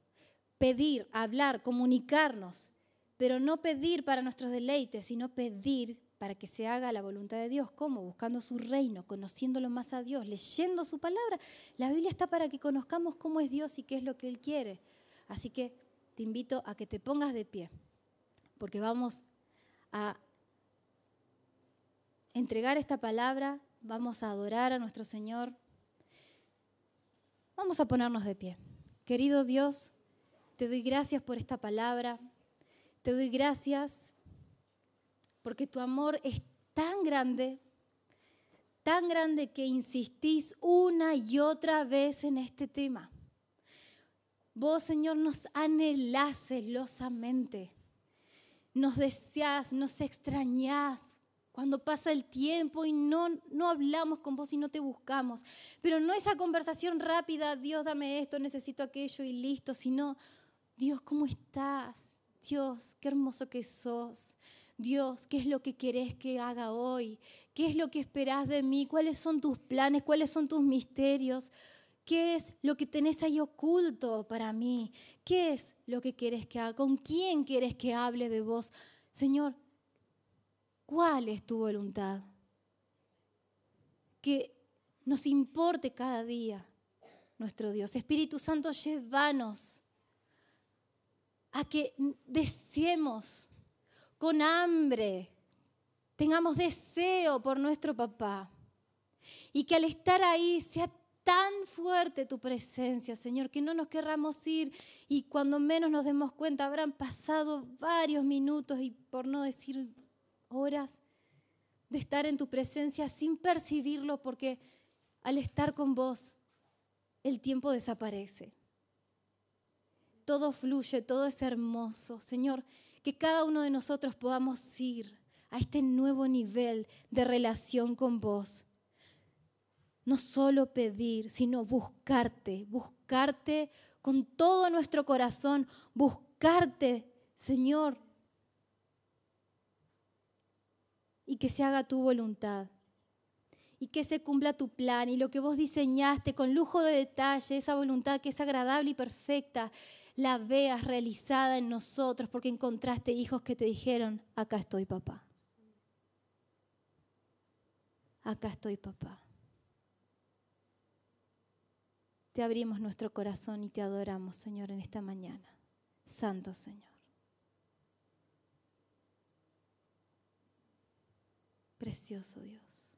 pedir, hablar, comunicarnos, pero no pedir para nuestros deleites, sino pedir para que se haga la voluntad de Dios. ¿Cómo? Buscando su reino, conociéndolo más a Dios, leyendo su palabra. La Biblia está para que conozcamos cómo es Dios y qué es lo que Él quiere. Así que te invito a que te pongas de pie, porque vamos a entregar esta palabra, vamos a adorar a nuestro Señor. Vamos a ponernos de pie. Querido Dios, te doy gracias por esta palabra. Te doy gracias porque tu amor es tan grande, tan grande que insistís una y otra vez en este tema. Vos, Señor, nos anhelás celosamente. Nos deseás, nos extrañás cuando pasa el tiempo y no, no hablamos con vos y no te buscamos. Pero no esa conversación rápida, Dios, dame esto, necesito aquello y listo, sino, Dios, ¿cómo estás? Dios, qué hermoso que sos. Dios, ¿qué es lo que querés que haga hoy? ¿Qué es lo que esperás de mí? ¿Cuáles son tus planes? ¿Cuáles son tus misterios? ¿Qué es lo que tenés ahí oculto para mí? ¿Qué es lo que quieres que haga? ¿Con quién quieres que hable de vos? Señor, ¿cuál es tu voluntad? Que nos importe cada día, nuestro Dios. Espíritu Santo, llévanos a que deseemos con hambre, tengamos deseo por nuestro papá. Y que al estar ahí sea tan fuerte tu presencia, Señor, que no nos querramos ir y cuando menos nos demos cuenta habrán pasado varios minutos y por no decir horas de estar en tu presencia sin percibirlo porque al estar con vos el tiempo desaparece. Todo fluye, todo es hermoso. Señor, que cada uno de nosotros podamos ir a este nuevo nivel de relación con vos. No solo pedir, sino buscarte, buscarte con todo nuestro corazón, buscarte, Señor, y que se haga tu voluntad y que se cumpla tu plan y lo que vos diseñaste con lujo de detalle, esa voluntad que es agradable y perfecta, la veas realizada en nosotros porque encontraste hijos que te dijeron, acá estoy papá. Acá estoy papá. Te abrimos nuestro corazón y te adoramos, Señor, en esta mañana. Santo Señor. Precioso Dios.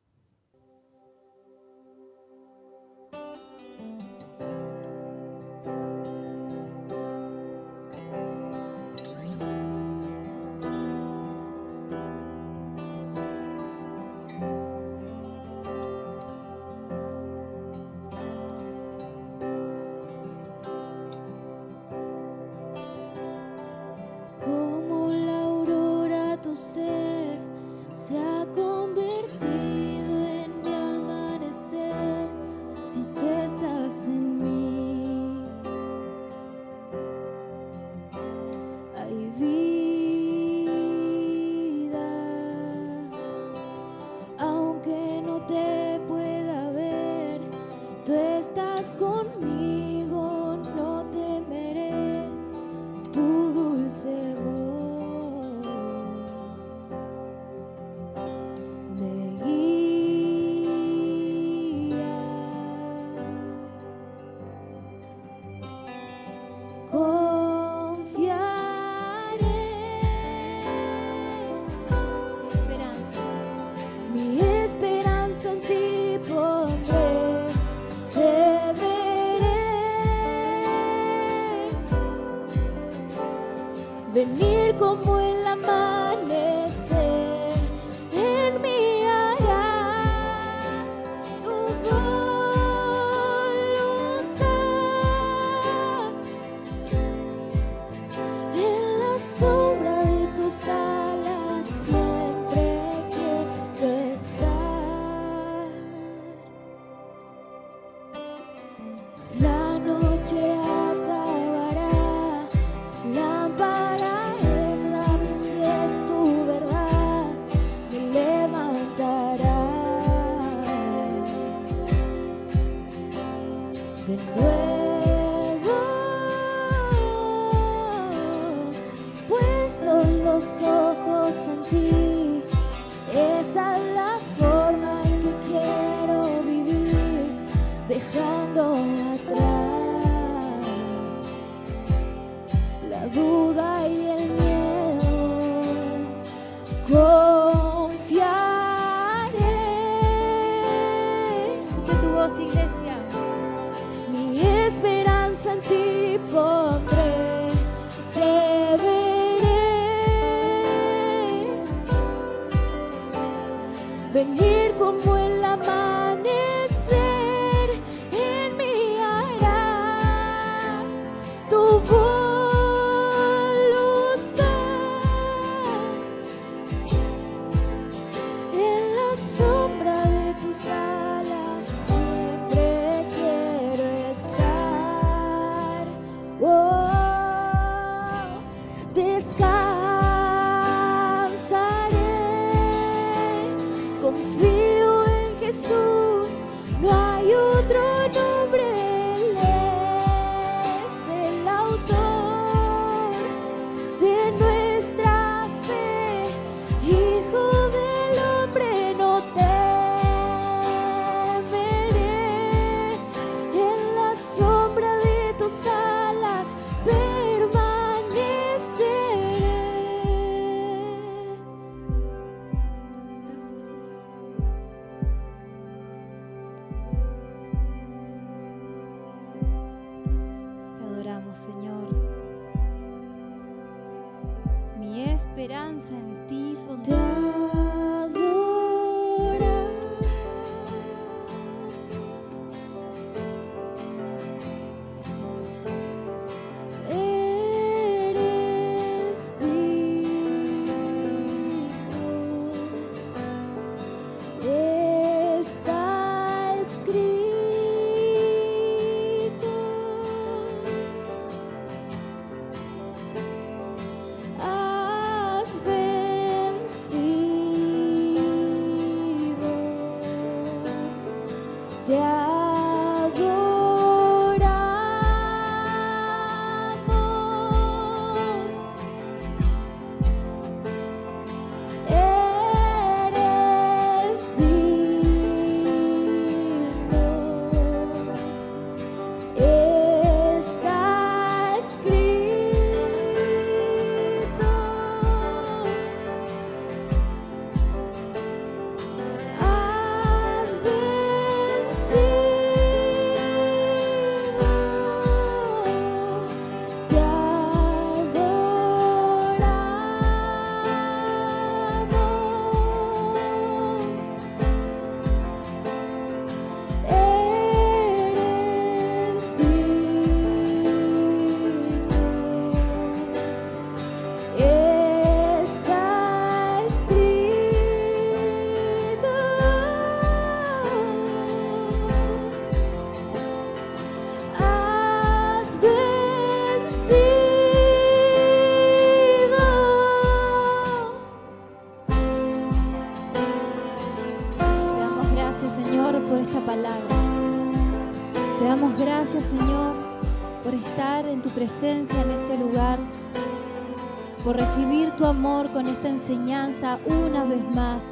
Con esta enseñanza una vez más,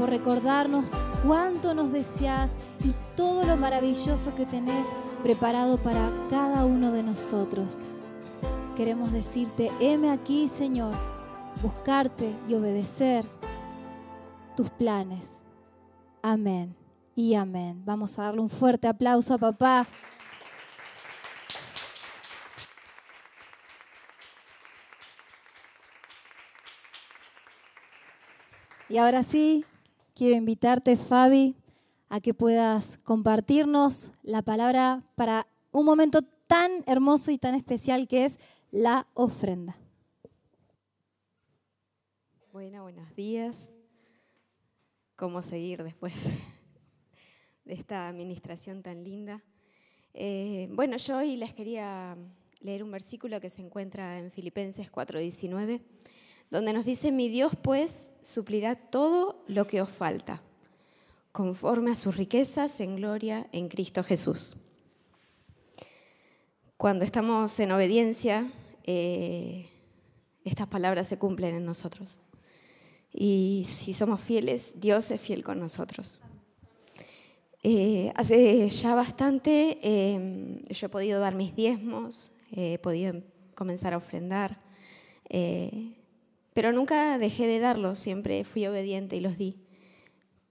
por recordarnos cuánto nos deseas y todo lo maravilloso que tenés preparado para cada uno de nosotros. Queremos decirte, heme aquí, Señor, buscarte y obedecer tus planes. Amén y amén. Vamos a darle un fuerte aplauso a papá. Y ahora sí, quiero invitarte, Fabi, a que puedas compartirnos la palabra para un momento tan hermoso y tan especial que es la ofrenda. Bueno, buenos días. ¿Cómo seguir después de esta administración tan linda? Eh, bueno, yo hoy les quería leer un versículo que se encuentra en Filipenses 4:19 donde nos dice, mi Dios pues suplirá todo lo que os falta, conforme a sus riquezas en gloria en Cristo Jesús. Cuando estamos en obediencia, eh, estas palabras se cumplen en nosotros. Y si somos fieles, Dios es fiel con nosotros. Eh, hace ya bastante eh, yo he podido dar mis diezmos, he podido comenzar a ofrendar. Pero nunca dejé de darlos, siempre fui obediente y los di.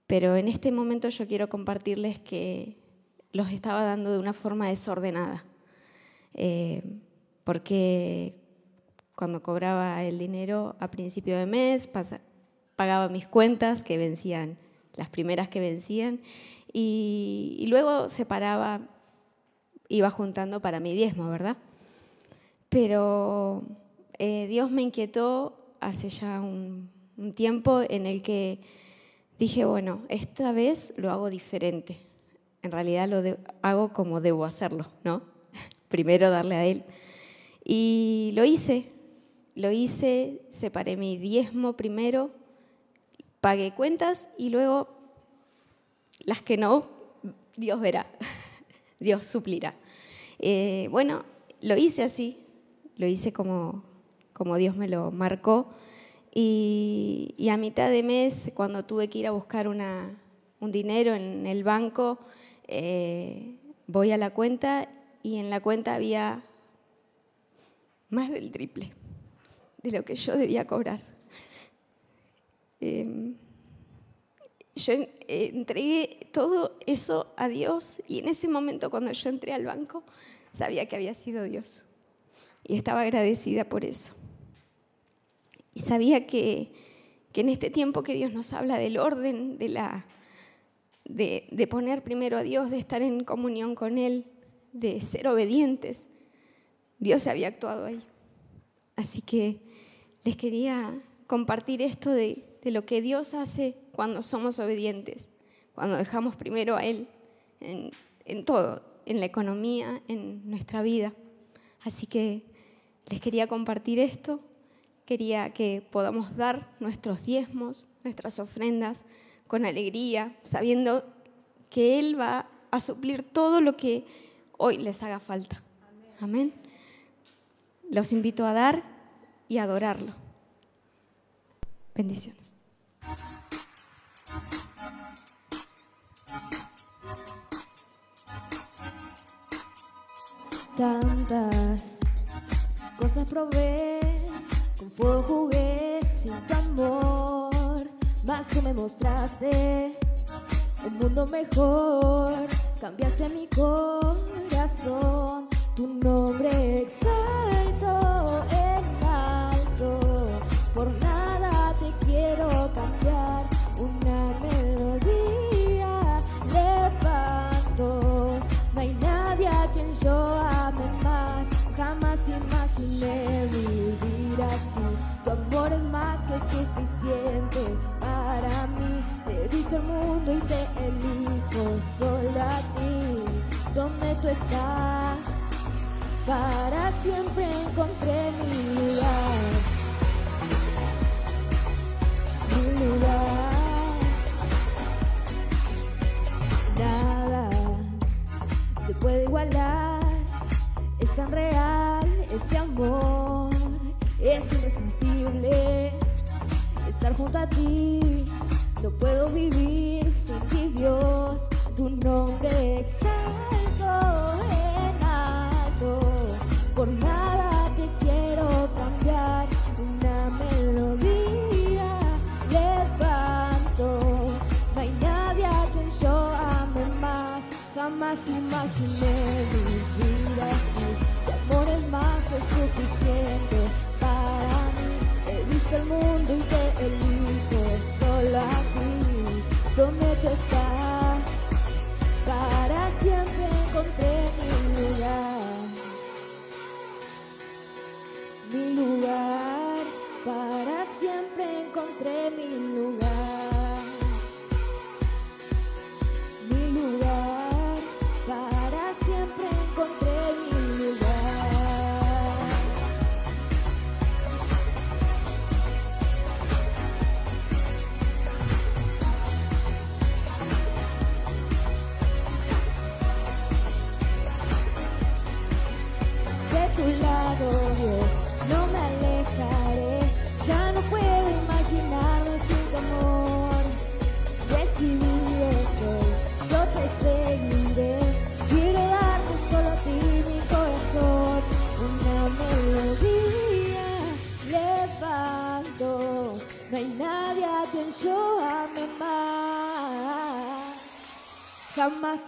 Pero en este momento yo quiero compartirles que los estaba dando de una forma desordenada. Eh, porque cuando cobraba el dinero a principio de mes, pagaba mis cuentas que vencían, las primeras que vencían, y, y luego separaba, iba juntando para mi diezmo, ¿verdad? Pero eh, Dios me inquietó hace ya un tiempo en el que dije, bueno, esta vez lo hago diferente. En realidad lo hago como debo hacerlo, ¿no? Primero darle a Él. Y lo hice, lo hice, separé mi diezmo primero, pagué cuentas y luego las que no, Dios verá, Dios suplirá. Eh, bueno, lo hice así, lo hice como, como Dios me lo marcó. Y, a mitad de mes, cuando tuve que ir a buscar un dinero en el banco, eh, voy a la cuenta y en la cuenta había más del triple de lo que yo debía cobrar. Em, yo entregué todo eso a Dios y en ese momento cuando yo entré al banco sabía que había sido Dios y estaba agradecida por eso. Y sabía que, en este tiempo que Dios nos habla del orden, de, la, de, de poner primero a Dios, de estar en comunión con Él, de ser obedientes, Dios había actuado ahí. Así que les quería compartir esto de, lo que Dios hace cuando somos obedientes, cuando dejamos primero a Él en, en todo, en la economía, en nuestra vida. Así que les quería compartir esto, quería que podamos dar nuestros diezmos, nuestras ofrendas con alegría, sabiendo que Él va a suplir todo lo que hoy les haga falta. Amén. Los invito a dar y adorarlo. Bendiciones. Tantas cosas con fuego jugué sin tu amor, más tú me mostraste un mundo mejor, cambiaste mi corazón, tu nombre exalto suficiente para mí, he visto el mundo y te elijo solo a ti, donde tú estás para siempre encontré mi lugar. Mi lugar. Nada se puede igualar. Es tan real este amor. Es irresistible estar junto a ti. No puedo vivir sin ti, Dios. Tu nombre exalto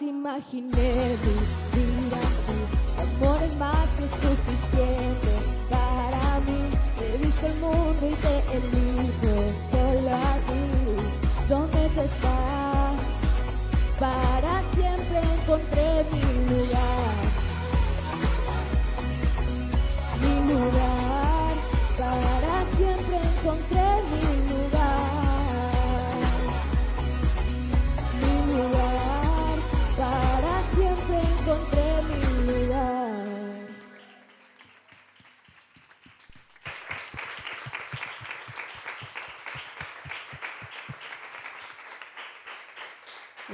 Imaginé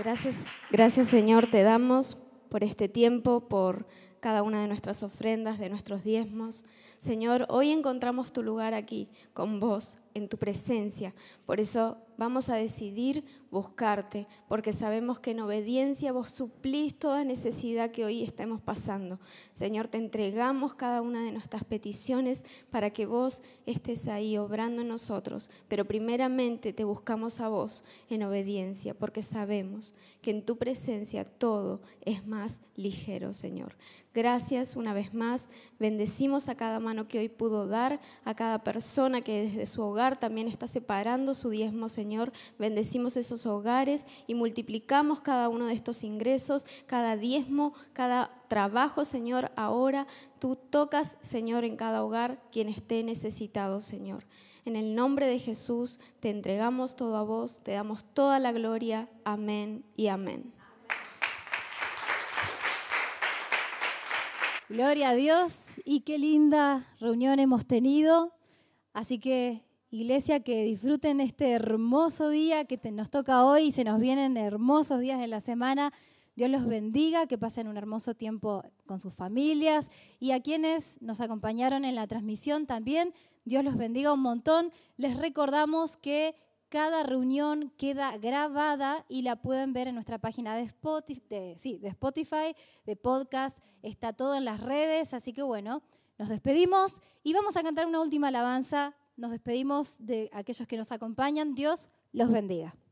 Gracias, gracias Señor, te damos por este tiempo, por cada una de nuestras ofrendas, de nuestros diezmos. Señor, hoy encontramos tu lugar aquí con vos, en tu presencia. Por eso vamos a decidir buscarte, porque sabemos que en obediencia vos suplís toda necesidad que hoy estemos pasando. Señor, te entregamos cada una de nuestras peticiones para que vos estés ahí obrando en nosotros, pero primeramente te buscamos a vos en obediencia, porque sabemos que en tu presencia todo es más ligero, Señor. Gracias una vez más. Bendecimos a cada mano que hoy pudo dar, a cada persona que desde su hogar también está separando su diezmo, Señor. Bendecimos esos hogares y multiplicamos cada uno de estos ingresos, cada diezmo, cada trabajo, Señor. Ahora tú tocas, Señor, en cada hogar quien esté necesitado, Señor. En el nombre de Jesús te entregamos todo a vos, te damos toda la gloria. Amén y amén. Gloria a Dios y qué linda reunión hemos tenido. Así que, iglesia, que disfruten este hermoso día que nos toca hoy y se nos vienen hermosos días en la semana. Dios los bendiga, que pasen un hermoso tiempo con sus familias y a quienes nos acompañaron en la transmisión también. Dios los bendiga un montón. Les recordamos que cada reunión queda grabada y la pueden ver en nuestra página de Spotify, de podcast, está todo en las redes, así que bueno, nos despedimos y vamos a cantar una última alabanza. Nos despedimos de aquellos que nos acompañan. Dios los bendiga.